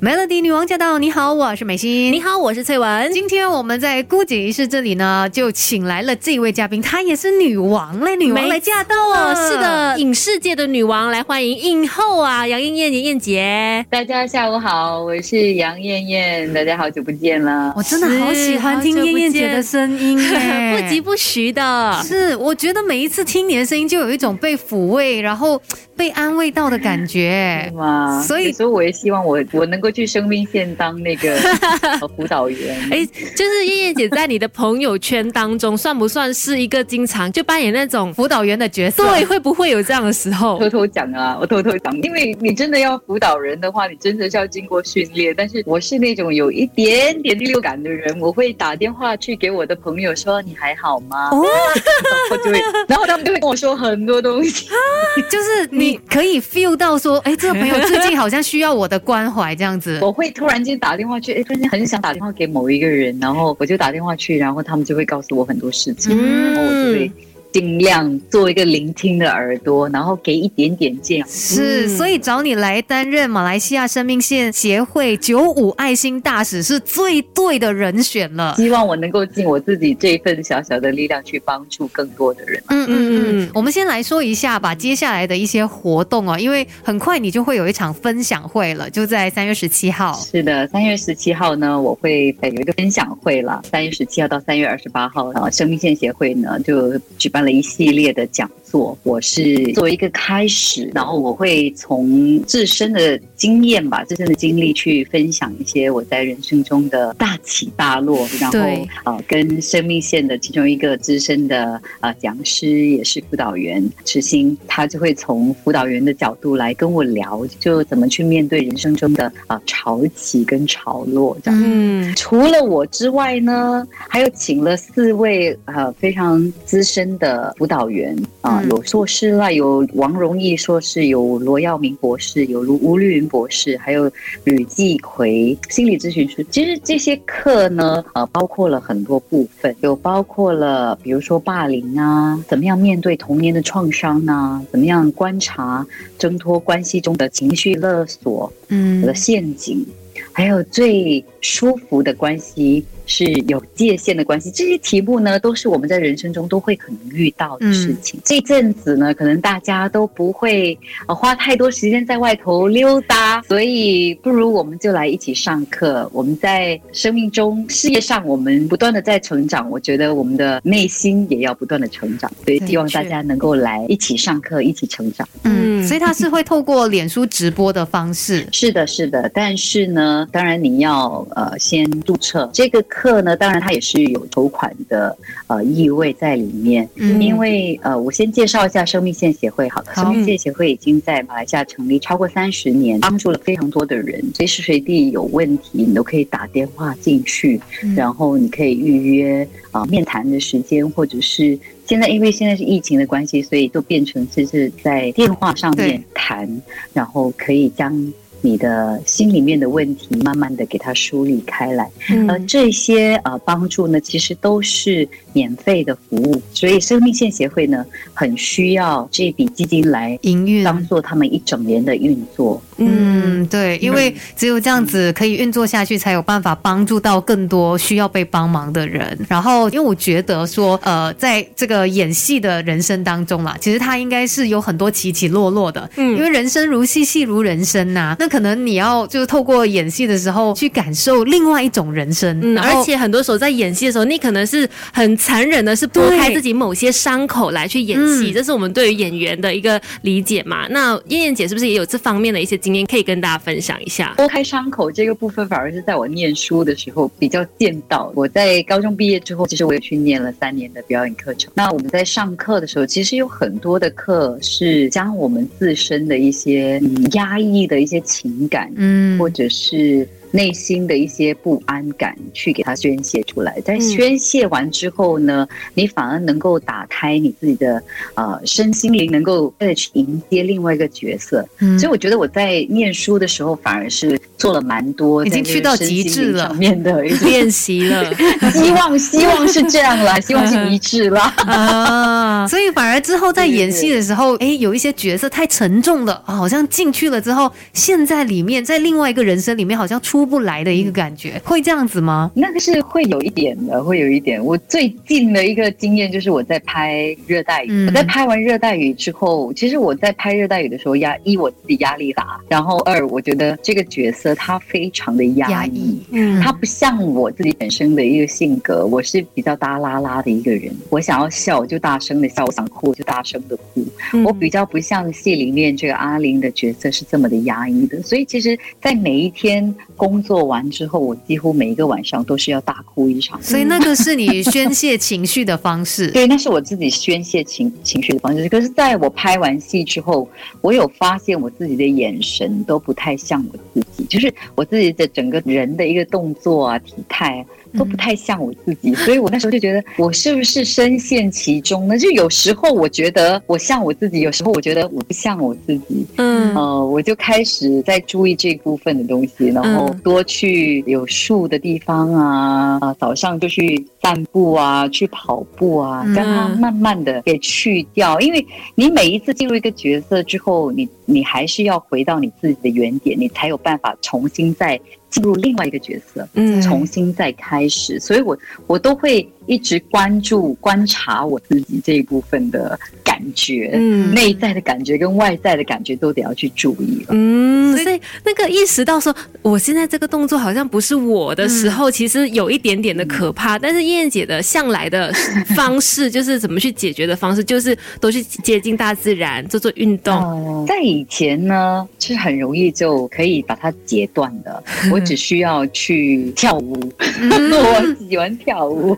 Melody 女王驾到！你好，我是美心。你好，我是翠文。今天我们在姑姐仪式这里呢，就请来了这位嘉宾，她也是女王嘞，女王来驾到哦！是的，影视界的女王来欢迎影后啊，杨艳艳、燕姐。大家下午好，我是杨艳艳，大家好久不见了。我真的好喜欢听燕燕姐的声音，不疾不徐的。是，我觉得每一次听你的声音，就有一种被抚慰，然后被安慰到的感觉。哇，所以，所以我也希望我我能够。去生命线当那个 辅导员，哎，就是燕燕姐在你的朋友圈当中，算不算是一个经常就扮演那种辅导员的角色？对，会不会有这样的时候？偷偷讲啊，我偷偷讲，因为你真的要辅导人的话，你真的是要经过训练。但是我是那种有一点点第六感的人，我会打电话去给我的朋友说：“你还好吗？”哦，然后就会，然后他们就会跟我说很多东西，就是你可以 feel 到说，哎，这个朋友最近好像需要我的关怀这样。我会突然间打电话去，哎，突然间很想打电话给某一个人，然后我就打电话去，然后他们就会告诉我很多事情，然后我就会。尽量做一个聆听的耳朵，然后给一点点建议。是，所以找你来担任马来西亚生命线协会九五爱心大使是最对的人选了。希望我能够尽我自己这一份小小的力量，去帮助更多的人。嗯嗯嗯。我们先来说一下吧，接下来的一些活动哦，因为很快你就会有一场分享会了，就在三月十七号。是的，三月十七号呢，我会有一个分享会了。三月十七号到三月二十八号，啊，生命线协会呢就举办。了一系列的讲座，我是作为一个开始，然后我会从自身的经验吧，自身的经历去分享一些我在人生中的大起大落，然后啊，跟生命线的其中一个资深的啊讲师，也是辅导员池心，他就会从辅导员的角度来跟我聊，就怎么去面对人生中的啊潮起跟潮落这样。嗯，除了我之外呢，还有请了四位呃非常资深的。辅导员啊，有硕士啦，有王荣义硕士，有罗耀明博士，有卢吴绿云博士，还有吕继奎心理咨询师。其实这些课呢，呃，包括了很多部分，有包括了，比如说霸凌啊，怎么样面对童年的创伤啊？怎么样观察挣脱关系中的情绪勒索，嗯，的陷阱，还有最舒服的关系。是有界限的关系，这些题目呢，都是我们在人生中都会可能遇到的事情。这阵子呢，可能大家都不会呃花太多时间在外头溜达，所以不如我们就来一起上课。我们在生命中、事业上，我们不断的在成长，我觉得我们的内心也要不断的成长。所以希望大家能够来一起上课，一起成长。嗯，所以他是会透过脸书直播的方式。是的，是的。但是呢，当然你要呃先注册。这个。课呢，当然它也是有筹款的呃意味在里面，因为呃，我先介绍一下生命线协会，好了，生命线协会已经在马来西亚成立超过三十年，帮助了非常多的人，随时随地有问题你都可以打电话进去，然后你可以预约啊面谈的时间，或者是现在因为现在是疫情的关系，所以都变成就是在电话上面谈，然后可以将。你的心里面的问题，慢慢的给它梳理开来，而这些呃帮助呢，其实都是免费的服务，所以生命线协会呢，很需要这笔基金来营运，当做他们一整年的运作。嗯，对，因为只有这样子可以运作下去，才有办法帮助到更多需要被帮忙的人。然后，因为我觉得说，呃，在这个演戏的人生当中啦，其实他应该是有很多起起落落的。嗯，因为人生如戏，戏如人生呐。那可能你要就是透过演戏的时候去感受另外一种人生，嗯，而且很多时候在演戏的时候，你可能是很残忍的，是拨开自己某些伤口来去演戏，这是我们对于演员的一个理解嘛。那燕燕姐是不是也有这方面的一些经验可以跟大家分享一下？拨开伤口这个部分，反而是在我念书的时候比较见到。我在高中毕业之后，其实我也去念了三年的表演课程。那我们在上课的时候，其实有很多的课是将我们自身的一些压抑的一些。情感，嗯，或者是内心的一些不安感去给它宣泄出来。在宣泄完之后呢，你反而能够打开你自己的呃身心灵，能够再去迎接另外一个角色。嗯所以我觉得我在念书的时候，反而是做了蛮多已经去到极致了上面的 练习了，希望希望是这样啦，希望是一致啦。啊，所以反而之后在演戏的时候，哎，有一些角色太沉重了，啊好像进去了之后，现在里面，在另外一个人生里面，好像出不来的一个感觉，会这样子吗？那个是会有一点的，会有一点。我最近的一个经验就是我在拍《热带雨》嗯我在拍完《热带雨》之后，其实我在拍《热带雨》的时候压一我自己压力大，然后二我觉得这个角色他非常的压抑。嗯他不像我自己本身的一个性格，我是比较大拉拉的一个人。我想要笑我就大声的笑，我想哭我就大声的哭。嗯我比较不像戏里面这个阿玲的角色是这么的压抑的，所以其实，在每一天工作完之后，我几乎每一个晚上都是要大哭一场。所以那个是你宣泄情绪的方式。对，那是我自己宣泄情情绪的方式。可是，在我拍完戏之后，我有发现我自己的眼神都不太像我自己，就就是我自己的整个人的一个动作啊、体态。都不太像我自己，所以我那时候就觉得，我是不是深陷其中呢？就有时候我觉得我像我自己，有时候我觉得我不像我自己。嗯。呃，我就开始在注意这部分的东西，然后嗯。多去有树的地方啊，啊，早上就去散步啊，去跑步啊，嗯让它慢慢的给去掉，因为你每一次进入一个角色之后，你你还是要回到你自己的原点，你才有办法重新再进入另外一个角色。嗯重新再开始，所以我我都会一直关注观察我自己这一部分的感觉，嗯内在的感觉跟外在的感觉都得要去注意了。嗯，所以所以那个意识到说，我现在这个动作好像不是我的时候，其实有一点点的可怕。但是燕燕姐的向来的方式，就是怎么去解决的方式，就是都去接近大自然，做做运动。哦，在以前呢，是很容易就可以把它截断的。我只需要去跳舞，我喜欢跳舞，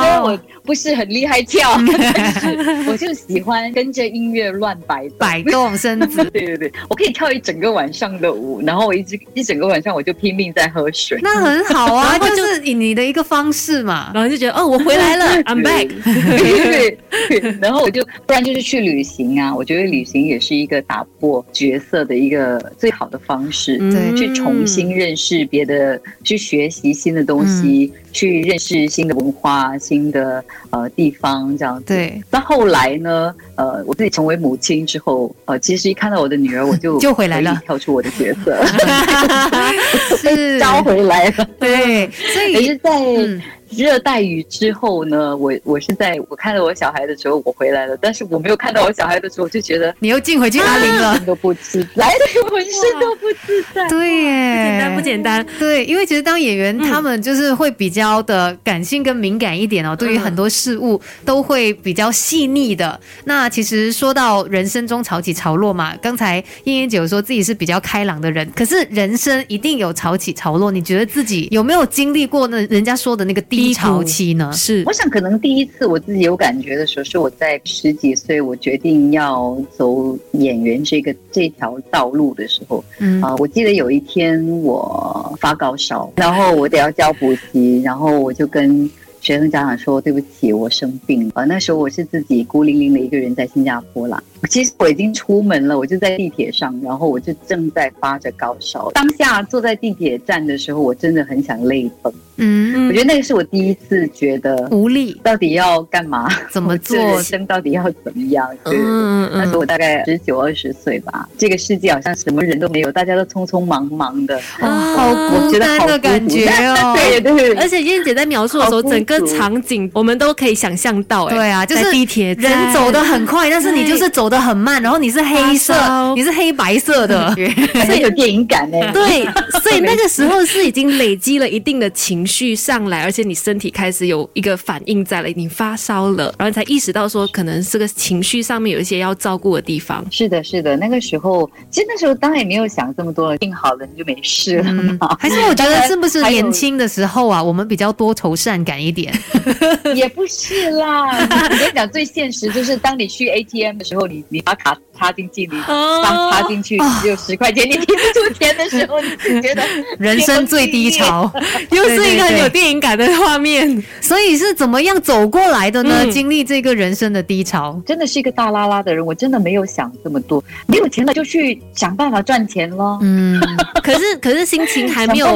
虽然哇我不是很厉害跳，但是 我就喜欢跟着音乐乱摆。摆动身子，对对对，我可以跳一整个晚上的舞，然后我一直一整个晚上我就拼命在喝水。那很好啊，就是以你的一个方式嘛。然后就觉得哦，我回来了，I'm back。对对，然后我就不然就是去旅行啊，我觉得旅行也是一个打破角色的一个最好的方式。对去重新认识别的，去学习新的东西，去认识新的文化、新的呃地方，这样子。对。那后来呢？呃，我自己成为母亲之后，呃，其实一看到我的女儿，我就 就回来了跳出我的角色，是，招回来了。对，所以也是，在嗯热带雨之后呢，我我是在我看到我小孩的时候我回来了，但是我没有看到我小孩的时候，我就觉得你又进回去阿玲了。都不自在，浑身都不自在。对耶，简单不简单？对，因为其实当演员，他们就是会比较的感性跟敏感一点哦，对于很多事物都会比较细腻的。那其实说到人生中潮起潮落嘛，刚才燕燕姐有说自己是比较开朗的人，可是人生一定有潮起潮落，你觉得自己有没有经历过那人家说的那个低潮期呢？是我想，可能第一次我自己有感觉的时候，是我在十几岁，我决定要走演员这个这条道路的时候。嗯啊、我记得有一天我发高烧，然后我得要交补习，然后我就跟学生家长说：“对不起，我生病了。”呃，那时候我是自己孤零零的一个人在新加坡啦。其实我已经出门了，我就在地铁上，然后我就正在发着高烧。当下坐在地铁站的时候，我真的很想泪崩。嗯，我觉得那个是我第一次觉得无力。到底要干嘛，怎么做？人？生到底要怎么样？对。对对。嗯。那时候我大概十九二十岁吧，这个世界好像什么人都没有，大家都匆匆忙忙的，哦，好孤我觉得好单的感觉哦。对对而且燕姐在描述的时候，整个场景我们都可以想象到、哎，对啊，就是地铁人走得很快，但是你就是走得很慢，然后你是黑色，你是黑白色的，很有电影感呢。对，所以 那个时候是已经累积了一定的情绪上来，而且你身体开始有一个反应在了，你发烧了，然后你才意识到说，可能这个情绪上面有一些要照顾的地方。是的，是的，那个时候其实那时候当然也没有想这么多了，病好了你就没事了嗯嘛。还是我觉得是不是年轻的时候啊，我们比较多愁善感一点。也不是啦，我跟你讲，最现实就是当你去 ATM 的时候，你你你把卡插进去，你哦插插进去只有十块钱，你提不出钱的时候，你就觉得人生最低潮，又是一个很有电影感的画面。所以是怎么样走过来的呢？嗯经历这个人生的低潮，真的是一个大拉拉的人，我真的没有想这么多，没有钱了就去想办法赚钱咯，嗯，可是可是心情还没有。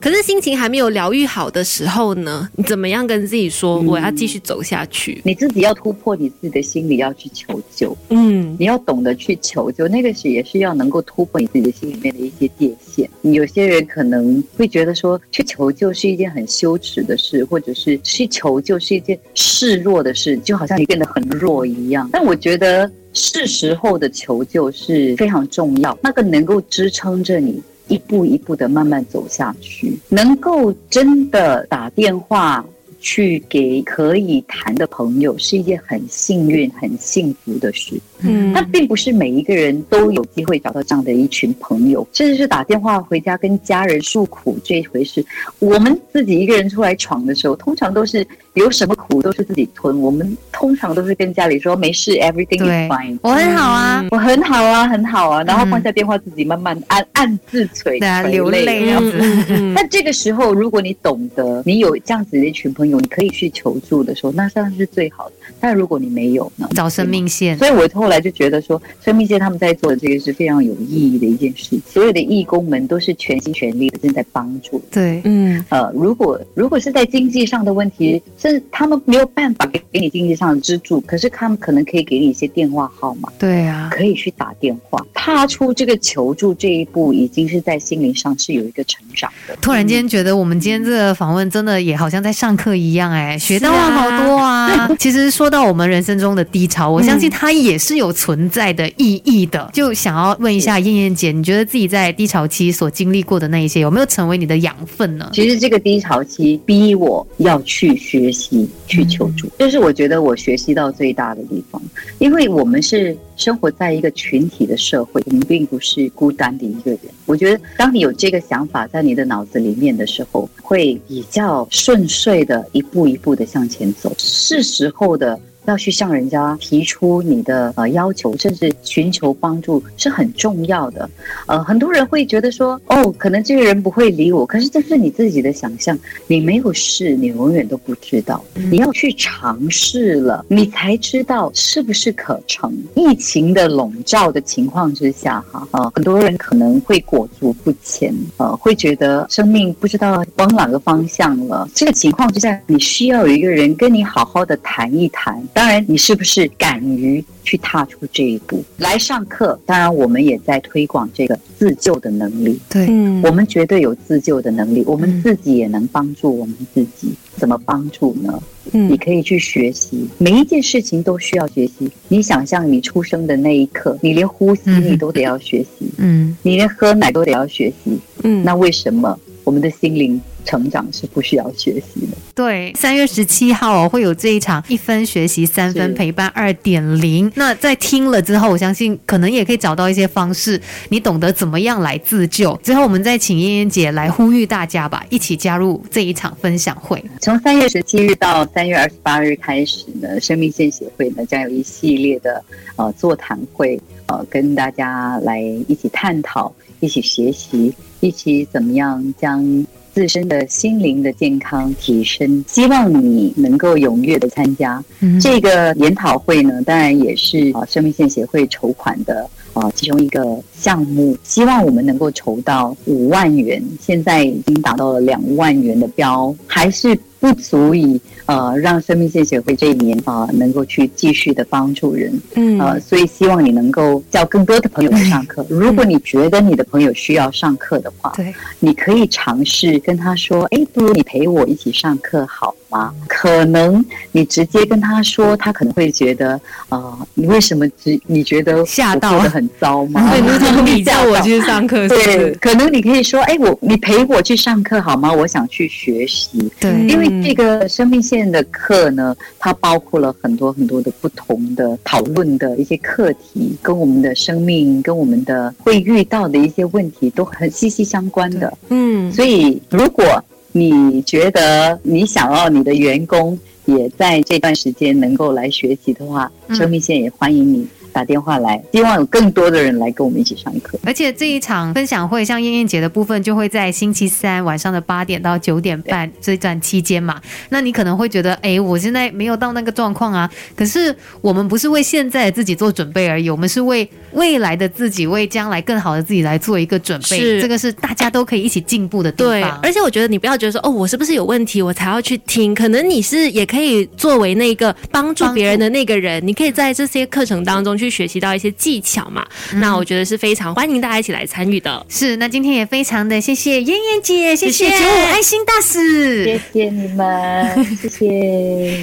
可是心情还没有疗愈好的时候呢，你怎么样跟自己说嗯我要继续走下去？你自己要突破你自己的心理，要去求救，嗯你要懂得去求救，那个是也是要能够突破你自己的心里面的一些界限。有些人可能会觉得说，去求救是一件很羞耻的事，或者是去求救是一件示弱的事，就好像你变得很弱一样。但我觉得是时候的求救是非常重要，那个能够支撑着你。一步一步的慢慢走下去，能够真的打电话去给可以谈的朋友，是一件很幸运、很幸福的事。嗯但并不是每一个人都有机会找到这样的一群朋友，甚至是打电话回家跟家人诉苦这一回事。我们自己一个人出来闯的时候，通常都是有什么苦都是自己吞。我们通常都是跟家里说没事，everything 对 is fine。我很好啊，我很好啊，很好啊，然后嗯放下电话，自己慢慢暗暗自垂流泪这样子。那嗯这个时候，如果你懂得，你有这样子的一群朋友，你可以去求助的时候，那当然是最好的。但如果你没有呢？找生命线，所以我后来就觉得说，生命线他们在做的这个是非常有意义的一件事。所有的义工们都是全心全力的正在帮助。对，嗯呃，如果如果是在经济上的问题，甚至他们没有办法给给你经济上的资助，可是他们可能可以给你一些电话号码，对啊，可以去打电话。踏出这个求助这一步，已经是在心灵上是有一个成长的。突然间觉得我们今天这个访问真的也好像在上课一样，哎，学到了好多啊。其实说到我们人生中的低潮，我相信它也是有存在的意义的。就想要问一下燕燕姐，你觉得自己在低潮期所经历过的那一些，有没有成为你的养分呢？其实这个低潮期逼我要去学习、去求助，这是我觉得我学习到最大的地方。因为我们是生活在一个群体的社会，我们并不是孤单的一个人。我觉得，当你有这个想法在你的脑子里面的时候，会比较顺遂的一步一步的向前走。是时候的。要去向人家提出你的呃要求，甚至寻求帮助是很重要的。呃，很多人会觉得说，哦，可能这个人不会理我，可是这是你自己的想象，你没有试，你永远都不知道。你要去尝试了，你才知道是不是可成。疫情的笼罩的情况之下，哈，呃，很多人可能会裹足不前，呃，会觉得生命不知道往哪个方向了。这个情况之下，你需要有一个人跟你好好的谈一谈。当然，你是不是敢于去踏出这一步来上课？当然，我们也在推广这个自救的能力。对，嗯我们绝对有自救的能力，我们嗯自己也能帮助我们自己。怎么帮助呢？你嗯可以去学习，每一件事情都需要学习。你想象你出生的那一刻，你连呼吸嗯你都得要学习，嗯，你连喝奶都得要学习。嗯那为什么我们的心灵成长是不需要学习的？对，三月十七号哦会有这一场一分学习三分陪伴二点零。那在听了之后，我相信可能也可以找到一些方式，你懂得怎么样来自救。之后我们再请燕燕姐来呼吁大家吧，一起加入这一场分享会。从三月十七日到三月二十八日开始呢，生命线协会呢将有一系列的呃座谈会，呃跟大家来一起探讨、一起学习、一起怎么样将自身的心灵的健康提升。希望你能够踊跃的参加。嗯，这个研讨会呢，当然也是啊生命线协会筹款的啊其中一个项目，希望我们能够筹到五万元，现在已经达到了两万元的标，还是不足以呃让生命线协会这一年啊、能够去继续的帮助人。嗯呃，所以希望你能够叫更多的朋友来上课。如果你觉得你的朋友需要上课的话，对，你可以尝试跟他说：“哎，不如你陪我一起上课好吗？”可能你直接跟他说，他可能会觉得啊、呃你为什么只你觉得吓到的很糟吗？对，你你叫我 去上课，对，？可能你可以说：“哎，我你陪我去上课好吗？我想去学习。”对，嗯因为这个生命线的课呢，它包括了很多很多的不同的讨论的一些课题，跟我们的生命、跟我们的会遇到的一些问题都很息息相关的。嗯所以，如果你觉得你想要你的员工也在这段时间能够来学习的话，嗯。生命线也欢迎你打电话来，希望有更多的人来跟我们一起上课。而且这一场分享会，像燕燕姐的部分，就会在星期三晚上的八点到九点半这段期间嘛。那你可能会觉得，哎，我现在没有到那个状况啊。可是我们不是为现在的自己做准备而已，我们是为未来的自己，为将来更好的自己来做一个准备。是这个是大家都可以一起进步的地对方，。而且我觉得你不要觉得说哦，我是不是有问题，我才要去听。可能你是也可以作为那个帮助别人的那个人，你可以在这些课程当中去学习到一些技巧嘛。那我觉得是非常欢迎大家一起来参与的。是，那今天也非常的谢谢燕燕姐，谢谢谢谢九五爱心大使，谢谢你们，谢谢。